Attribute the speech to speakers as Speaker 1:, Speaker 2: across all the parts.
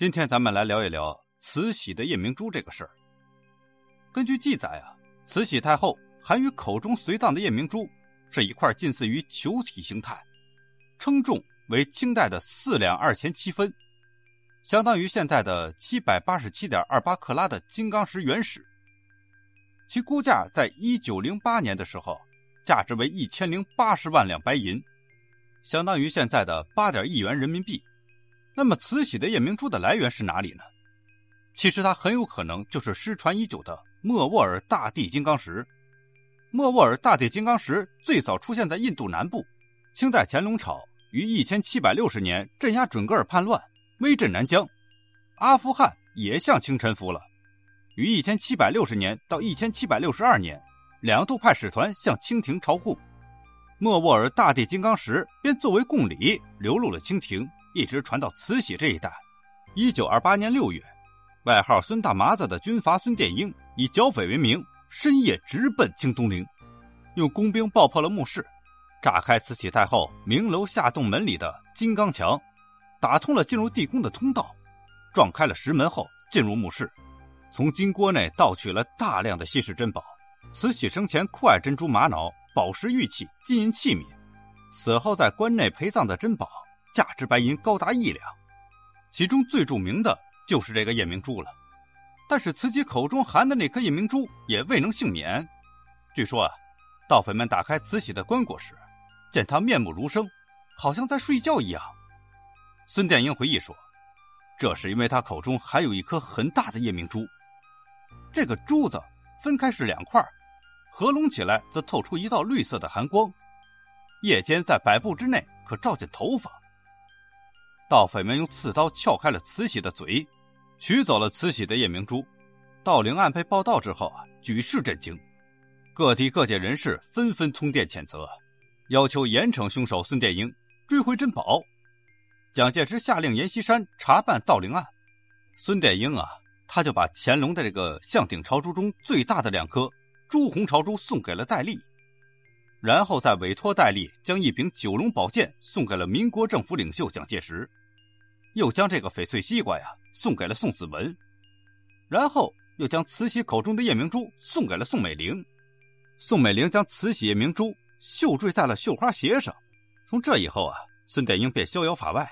Speaker 1: 今天咱们来聊一聊慈禧的夜明珠这个事儿。根据记载啊，慈禧太后含于口中随葬的夜明珠是一块近似于球体形态，称重为清代的四两二钱七分，相当于现在的七百八十七点二八克拉的金刚石原石。其估价在一九零八年的时候，价值为一千零八十万两白银，相当于现在的八点亿元人民币。那么，慈禧的夜明珠的来源是哪里呢？其实它很有可能就是失传已久的莫卧儿大地金刚石。莫卧儿大地金刚石最早出现在印度南部，清代乾隆朝于一千七百六十年镇压准噶尔叛乱，威震南疆，阿富汗也向清臣服了。于一千七百六十年到一千七百六十二年，两度派使团向清廷朝贡，莫卧儿大地金刚石便作为贡礼流入了清廷。一直传到慈禧这一代。一九二八年六月，外号“孙大麻子”的军阀孙殿英以剿匪为名，深夜直奔清东陵，用工兵爆破了墓室，炸开慈禧太后明楼下洞门里的金刚墙，打通了进入地宫的通道，撞开了石门后进入墓室，从金锅内盗取了大量的稀世珍宝。慈禧生前酷爱珍珠、玛瑙、宝石、玉器、金银器皿，死后在棺内陪葬的珍宝。价值白银高达一两，其中最著名的就是这个夜明珠了。但是慈禧口中含的那颗夜明珠也未能幸免。据说啊，盗匪们打开慈禧的棺椁时，见她面目如生，好像在睡觉一样。孙殿英回忆说，这是因为他口中含有一颗很大的夜明珠，这个珠子分开是两块，合拢起来则透出一道绿色的寒光，夜间在百步之内可照见头发。盗匪们用刺刀撬开了慈禧的嘴，取走了慈禧的夜明珠。盗陵案被报道之后啊，举世震惊，各地各界人士纷纷通电谴责，要求严惩凶手孙殿英，追回珍宝。蒋介石下令阎锡山查办盗陵案，孙殿英啊，他就把乾隆的这个象顶朝珠中最大的两颗朱红朝珠送给了戴笠，然后再委托戴笠将一柄九龙宝剑送给了民国政府领袖蒋介石。又将这个翡翠西瓜呀送给了宋子文，然后又将慈禧口中的夜明珠送给了宋美龄，宋美龄将慈禧夜明珠绣坠在了绣花鞋上。从这以后啊，孙殿英便逍遥法外，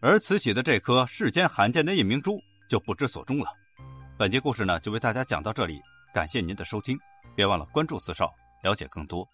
Speaker 1: 而慈禧的这颗世间罕见的夜明珠就不知所终了。本集故事呢就为大家讲到这里，感谢您的收听，别忘了关注四少，了解更多。